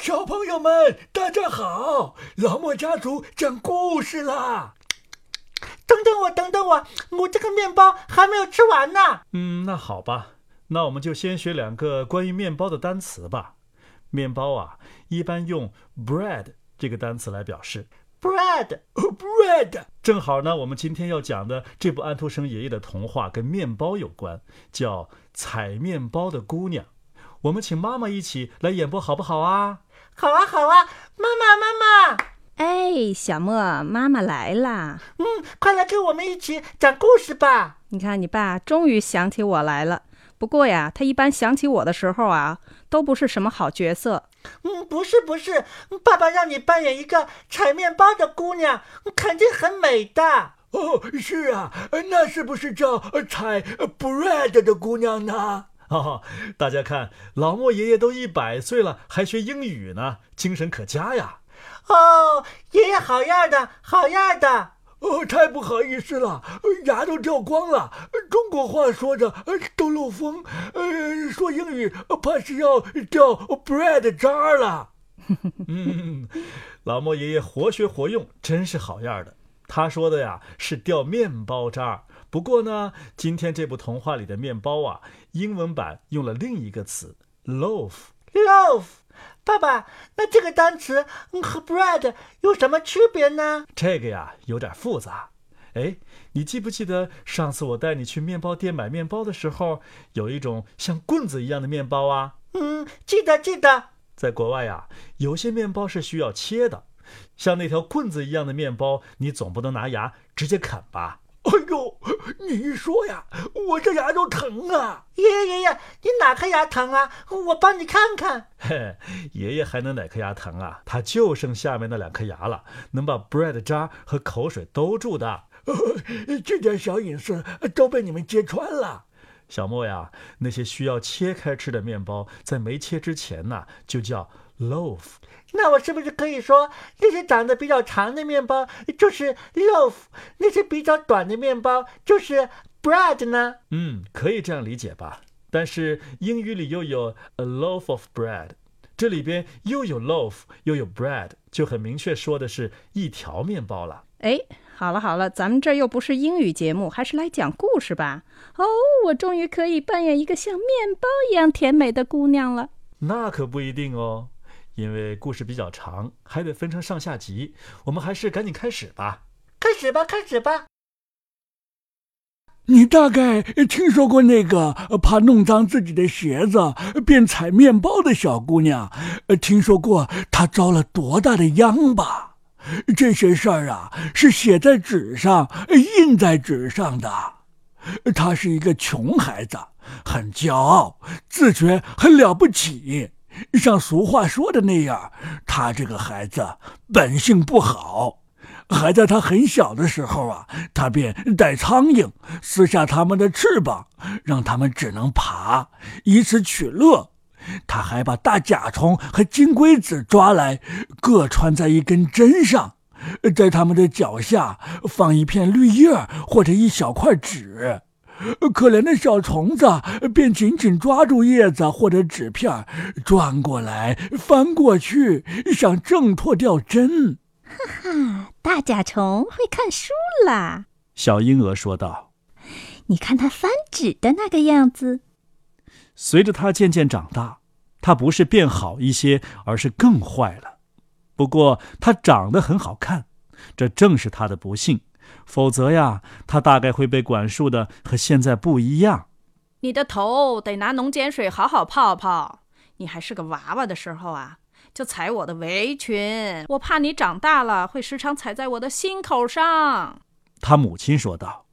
小朋友们，大家好！老莫家族讲故事啦！等等我，等等我，我这个面包还没有吃完呢。嗯，那好吧，那我们就先学两个关于面包的单词吧。面包啊，一般用 bread 这个单词来表示。bread，bread。正好呢，我们今天要讲的这部安徒生爷爷的童话跟面包有关，叫《采面包的姑娘》。我们请妈妈一起来演播，好不好啊？好啊，好啊，妈妈，妈妈。哎，小莫，妈妈来啦。嗯，快来跟我们一起讲故事吧。你看，你爸终于想起我来了。不过呀，他一般想起我的时候啊，都不是什么好角色。嗯，不是不是，爸爸让你扮演一个采面包的姑娘，肯定很美的。哦，是啊，那是不是叫采 bread 的姑娘呢？哈哈，大家看，老莫爷爷都一百岁了，还学英语呢，精神可嘉呀！哦，爷爷好样的，好样的！哦，太不好意思了，牙都掉光了。中国话说着都漏风，呃，说英语怕是要掉 bread 渣了。嗯，老莫爷爷活学活用，真是好样的。他说的呀是掉面包渣。不过呢，今天这部童话里的面包啊，英文版用了另一个词 loaf。loaf，爸爸，那这个单词和 bread 有什么区别呢？这个呀有点复杂。哎，你记不记得上次我带你去面包店买面包的时候，有一种像棍子一样的面包啊？嗯，记得记得。在国外呀，有些面包是需要切的，像那条棍子一样的面包，你总不能拿牙直接啃吧？哎呦，你一说呀，我这牙都疼啊！爷爷爷爷，你哪颗牙疼啊？我帮你看看。嘿，爷爷还能哪颗牙疼啊？他就剩下面那两颗牙了，能把 bread 渣和口水兜住的。这点小隐私都被你们揭穿了。小莫呀，那些需要切开吃的面包，在没切之前呢，就叫 loaf。那我是不是可以说，那些长得比较长的面包就是 loaf，那些比较短的面包就是 bread 呢？嗯，可以这样理解吧。但是英语里又有 a loaf of bread，这里边又有 loaf 又有 bread，就很明确说的是一条面包了。哎，好了好了，咱们这又不是英语节目，还是来讲故事吧。哦，我终于可以扮演一个像面包一样甜美的姑娘了。那可不一定哦。因为故事比较长，还得分成上下集，我们还是赶紧开始吧。开始吧，开始吧。你大概听说过那个怕弄脏自己的鞋子便踩面包的小姑娘，听说过她遭了多大的殃吧？这些事儿啊，是写在纸上、印在纸上的。她是一个穷孩子，很骄傲，自觉很了不起。像俗话说的那样，他这个孩子本性不好，还在他很小的时候啊，他便带苍蝇撕下他们的翅膀，让他们只能爬，以此取乐。他还把大甲虫和金龟子抓来，各穿在一根针上，在他们的脚下放一片绿叶或者一小块纸。可怜的小虫子便紧紧抓住叶子或者纸片，转过来翻过去，想挣脱掉针。哈哈，大甲虫会看书啦！小婴儿说道：“你看它翻纸的那个样子。”随着它渐渐长大，它不是变好一些，而是更坏了。不过它长得很好看，这正是它的不幸。否则呀，他大概会被管束的和现在不一样。你的头得拿浓碱水好好泡泡。你还是个娃娃的时候啊，就踩我的围裙，我怕你长大了会时常踩在我的心口上。他母亲说道：“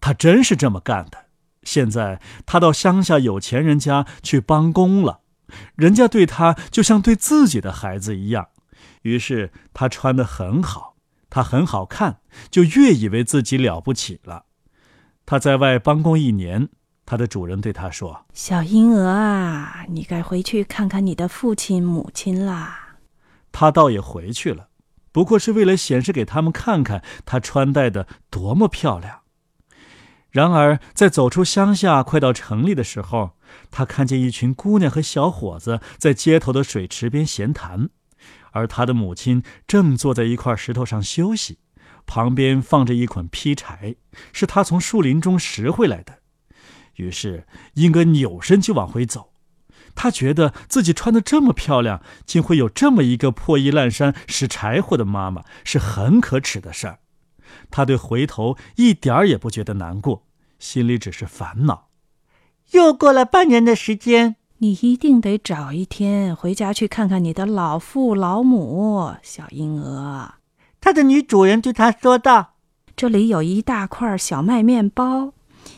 他真是这么干的。现在他到乡下有钱人家去帮工了，人家对他就像对自己的孩子一样。于是他穿得很好。”他很好看，就越以为自己了不起了。他在外帮工一年，他的主人对他说：“小婴儿啊，你该回去看看你的父亲母亲啦。”他倒也回去了，不过是为了显示给他们看看他穿戴的多么漂亮。然而，在走出乡下，快到城里的时候，他看见一群姑娘和小伙子在街头的水池边闲谈，而他的母亲正坐在一块石头上休息，旁边放着一捆劈柴，是他从树林中拾回来的。于是，英格扭身就往回走。他觉得自己穿得这么漂亮，竟会有这么一个破衣烂衫拾柴火的妈妈，是很可耻的事儿。他对回头一点儿也不觉得难过，心里只是烦恼。又过了半年的时间，你一定得找一天回家去看看你的老父老母，小婴儿。他的女主人对他说道：“这里有一大块小麦面包，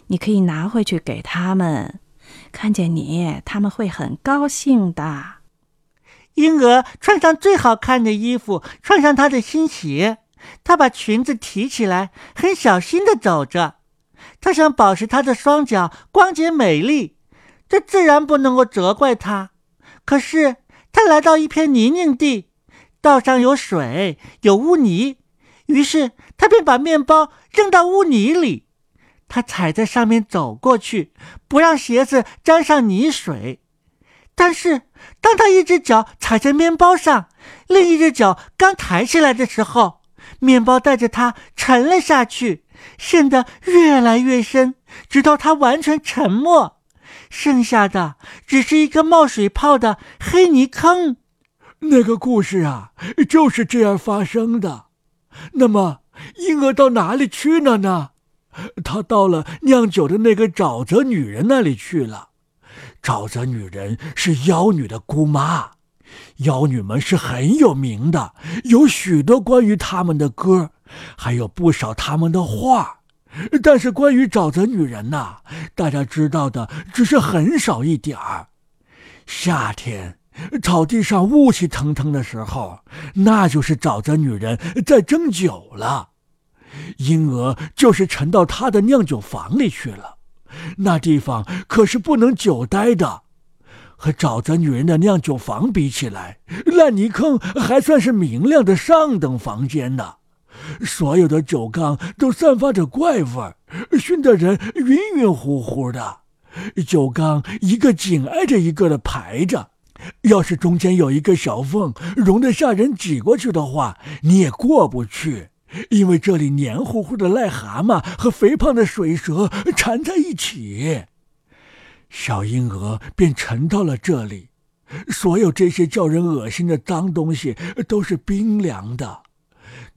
你可以拿回去给他们。看见你，他们会很高兴的。”婴儿穿上最好看的衣服，穿上他的新鞋。他把裙子提起来，很小心地走着。他想保持他的双脚光洁美丽，这自然不能够责怪他。可是他来到一片泥泞地，道上有水，有污泥，于是他便把面包扔到污泥里。他踩在上面走过去，不让鞋子沾上泥水。但是当他一只脚踩在面包上，另一只脚刚抬起来的时候，面包带着他沉了下去，陷得越来越深，直到他完全沉没，剩下的只是一个冒水泡的黑泥坑。那个故事啊，就是这样发生的。那么，婴儿到哪里去了呢？他到了酿酒的那个沼泽女人那里去了。沼泽女人是妖女的姑妈。妖女们是很有名的，有许多关于他们的歌，还有不少他们的画。但是关于沼泽女人呐，大家知道的只是很少一点儿。夏天，草地上雾气腾腾的时候，那就是沼泽女人在蒸酒了。婴儿就是沉到她的酿酒房里去了，那地方可是不能久待的。和沼泽女人的酿酒房比起来，烂泥坑还算是明亮的上等房间呢。所有的酒缸都散发着怪味儿，熏得人晕晕乎乎的。酒缸一个紧挨着一个的排着，要是中间有一个小缝，容得下人挤过去的话，你也过不去，因为这里黏糊糊的癞蛤蟆和肥胖的水蛇缠在一起。小婴儿便沉到了这里，所有这些叫人恶心的脏东西都是冰凉的，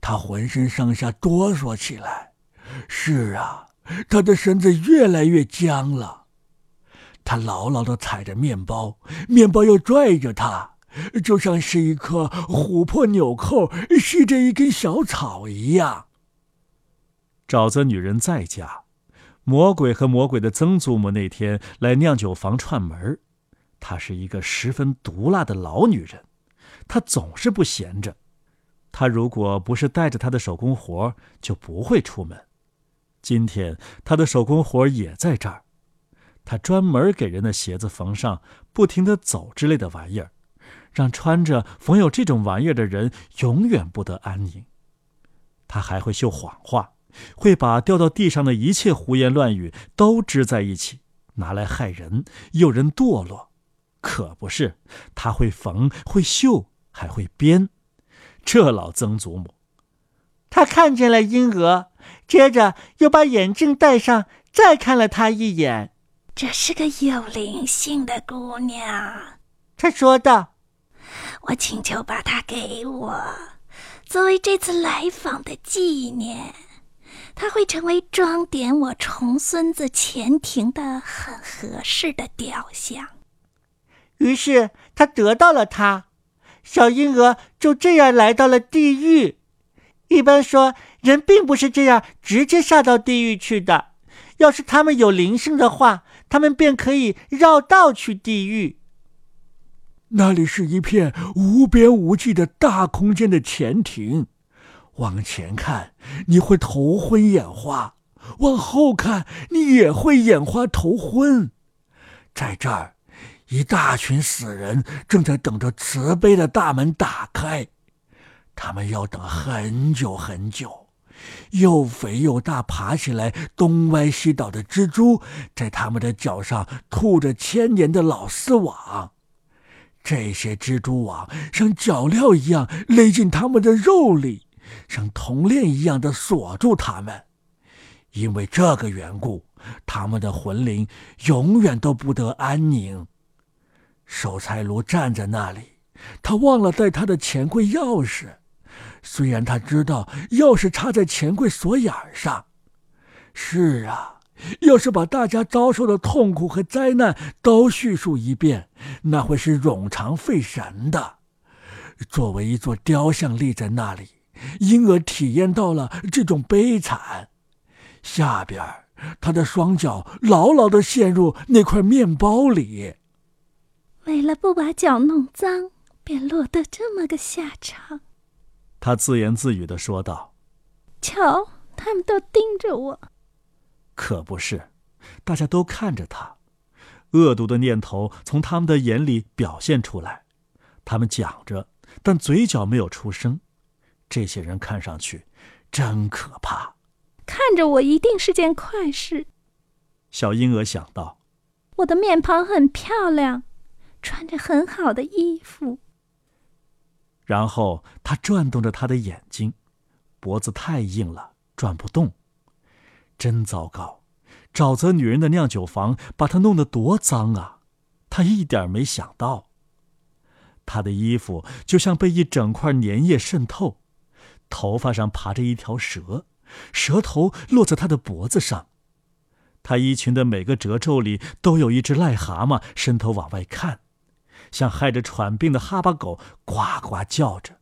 他浑身上下哆嗦起来。是啊，他的身子越来越僵了。他牢牢地踩着面包，面包又拽着他，就像是一颗琥珀纽扣系着一根小草一样。沼泽女人在家。魔鬼和魔鬼的曾祖母那天来酿酒房串门她是一个十分毒辣的老女人，她总是不闲着。他如果不是带着他的手工活，就不会出门。今天他的手工活也在这儿，他专门给人的鞋子缝上“不停的走”之类的玩意儿，让穿着缝有这种玩意儿的人永远不得安宁。他还会绣谎话。会把掉到地上的一切胡言乱语都织在一起，拿来害人，诱人堕落。可不是，他会缝，会绣，还会编。这老曾祖母，她看见了婴儿，接着又把眼镜戴上，再看了他一眼。这是个有灵性的姑娘，她说道：“我请求把她给我，作为这次来访的纪念。”它会成为装点我重孙子前庭的很合适的雕像。于是他得到了他，小婴儿就这样来到了地狱。一般说，人并不是这样直接下到地狱去的。要是他们有灵性的话，他们便可以绕道去地狱。那里是一片无边无际的大空间的前庭。往前看，你会头昏眼花；往后看，你也会眼花头昏。在这儿，一大群死人正在等着慈悲的大门打开，他们要等很久很久，又肥又大、爬起来东歪西倒的蜘蛛，在他们的脚上吐着千年的老丝网。这些蜘蛛网像脚镣一样勒进他们的肉里，像铜链一样的锁住他们。因为这个缘故，他们的魂灵永远都不得安宁。守财奴站在那里，他忘了带他的钱柜钥匙。虽然他知道钥匙插在钱柜锁眼上，是啊，要是把大家遭受的痛苦和灾难都叙述一遍，那会是冗长费神的。作为一座雕像立在那里，婴儿体验到了这种悲惨。下边，他的双脚牢牢地陷入那块面包里。为了不把脚弄脏，便落得这么个下场。他自言自语的说道：“瞧，他们都盯着我。”可不是，大家都看着他，恶毒的念头从他们的眼里表现出来。他们讲着，但嘴角没有出声。这些人看上去真可怕。看着我一定是件快事。小婴儿想到：“我的面庞很漂亮，穿着很好的衣服。”然后他转动着他的眼睛，脖子太硬了，转不动。真糟糕！沼泽女人的酿酒房把他弄得多脏啊！他一点没想到。他的衣服就像被一整块粘液渗透，头发上爬着一条蛇，蛇头落在他的脖子上。他衣裙的每个褶皱里都有一只癞蛤蟆伸头往外看。像害着喘病的哈巴狗，呱呱叫着，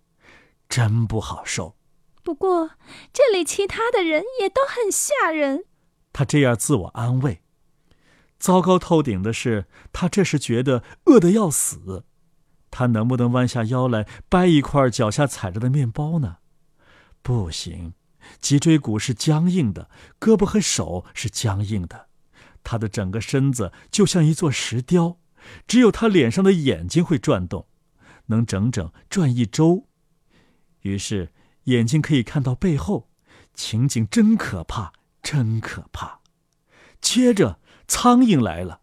真不好受。不过这里其他的人也都很吓人。他这样自我安慰。糟糕透顶的是，他这时觉得饿得要死。他能不能弯下腰来掰一块脚下踩着的面包呢？不行，脊椎骨是僵硬的，胳膊和手是僵硬的，他的整个身子就像一座石雕。只有他脸上的眼睛会转动，能整整转一周。于是眼睛可以看到背后，情景真可怕，真可怕。接着苍蝇来了，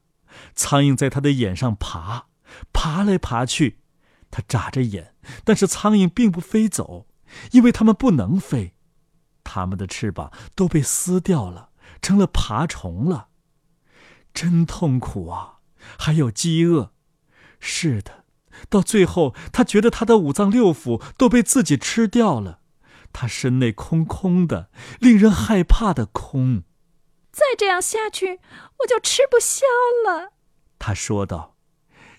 苍蝇在他的眼上爬，爬来爬去。他眨着眼，但是苍蝇并不飞走，因为它们不能飞，它们的翅膀都被撕掉了，成了爬虫了。真痛苦啊！还有饥饿，是的，到最后，他觉得他的五脏六腑都被自己吃掉了，他身内空空的，令人害怕的空。再这样下去，我就吃不消了。他说道。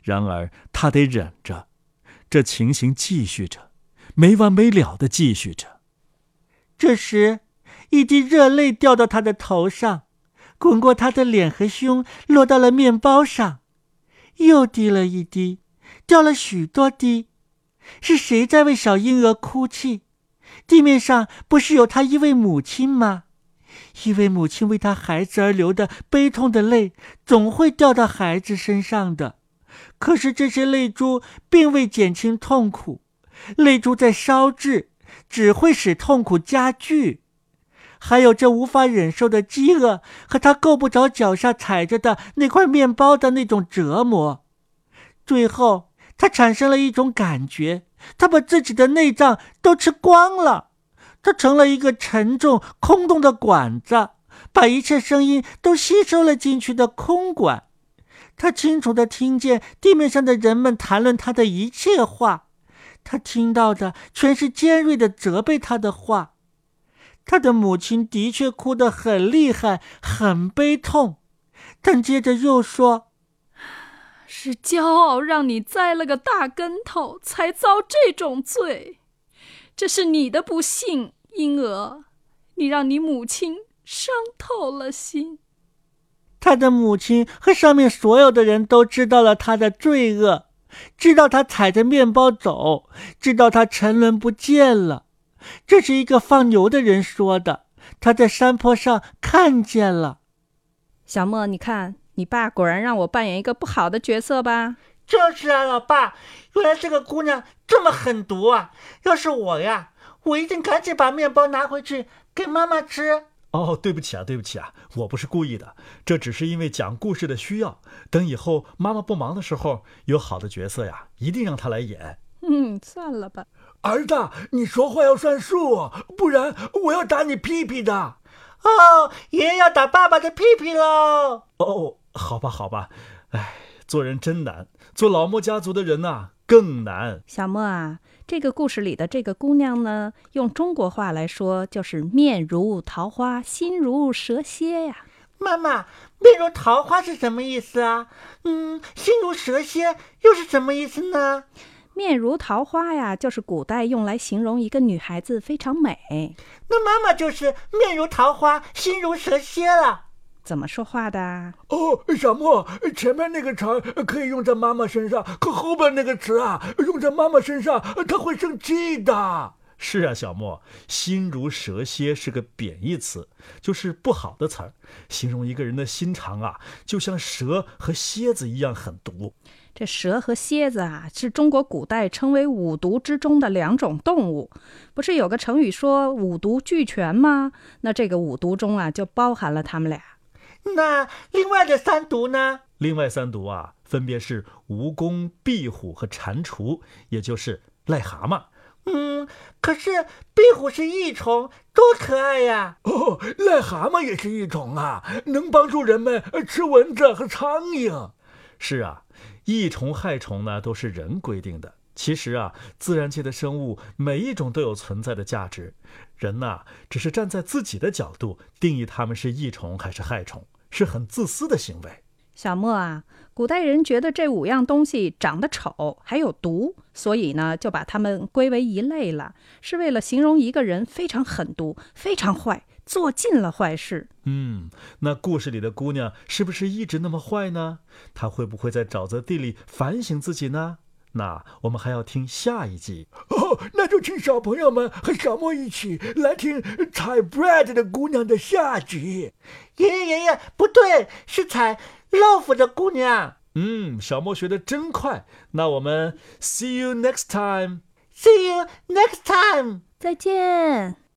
然而他得忍着，这情形继续着，没完没了的继续着。这时，一滴热泪掉到他的头上。滚过他的脸和胸，落到了面包上，又滴了一滴，掉了许多滴。是谁在为小婴儿哭泣？地面上不是有他一位母亲吗？一位母亲为他孩子而流的悲痛的泪，总会掉到孩子身上的。可是这些泪珠并未减轻痛苦，泪珠在烧制，只会使痛苦加剧。还有这无法忍受的饥饿和他够不着脚下踩着的那块面包的那种折磨，最后他产生了一种感觉：他把自己的内脏都吃光了，他成了一个沉重空洞的管子，把一切声音都吸收了进去的空管。他清楚地听见地面上的人们谈论他的一切话，他听到的全是尖锐的责备他的话。他的母亲的确哭得很厉害，很悲痛，但接着又说：“是骄傲让你栽了个大跟头，才遭这种罪。这是你的不幸，婴儿，你让你母亲伤透了心。”他的母亲和上面所有的人都知道了他的罪恶，知道他踩着面包走，知道他沉沦不见了。这是一个放牛的人说的，他在山坡上看见了。小莫，你看，你爸果然让我扮演一个不好的角色吧？就是啊，老爸，原来这个姑娘这么狠毒啊！要是我呀，我一定赶紧把面包拿回去，给妈妈吃。哦，对不起啊，对不起啊，我不是故意的，这只是因为讲故事的需要。等以后妈妈不忙的时候，有好的角色呀，一定让她来演。嗯，算了吧。儿子，你说话要算数，不然我要打你屁屁的。哦，爷爷要打爸爸的屁屁喽。哦，好吧，好吧。哎，做人真难，做老莫家族的人呐、更难。小莫啊，这个故事里的这个姑娘呢，用中国话来说就是面如桃花，心如蛇蝎呀。妈妈，面如桃花是什么意思啊？嗯，心如蛇蝎又是什么意思呢？面如桃花呀，就是古代用来形容一个女孩子非常美。那妈妈就是面如桃花，心如蛇蝎了。怎么说话的？哦，小莫，前面那个词儿可以用在妈妈身上，可后边那个词啊，用在妈妈身上，她会生气的。是啊，小莫，心如蛇蝎是个贬义词，就是不好的词儿，形容一个人的心肠啊，就像蛇和蝎子一样狠毒。这蛇和蝎子啊，是中国古代称为五毒之中的两种动物。不是有个成语说五毒俱全吗？那这个五毒中啊，就包含了它们俩。那另外的三毒呢？另外三毒啊，分别是蜈蚣、壁虎和蟾蜍，也就是癞蛤蟆。嗯，可是壁虎是益虫，多可爱呀！哦，癞蛤蟆也是益虫啊，能帮助人们吃蚊子和苍蝇。是啊，益虫害虫呢都是人规定的。其实啊，自然界的生物每一种都有存在的价值，人呐、只是站在自己的角度定义它们是益虫还是害虫，是很自私的行为。小莫啊，古代人觉得这五样东西长得丑，还有毒，所以呢，就把它们归为一类了，是为了形容一个人非常狠毒、非常坏，做尽了坏事。嗯，那故事里的姑娘是不是一直那么坏呢？她会不会在沼泽地里反省自己呢？那我们还要听下一集。哦，那就请小朋友们和小莫一起来听采 bread 的姑娘的下集。爷爷爷爷，不对，是采 loaf 的姑娘。嗯，小莫学的真快。那我们 see you next time。See you next time. 再见。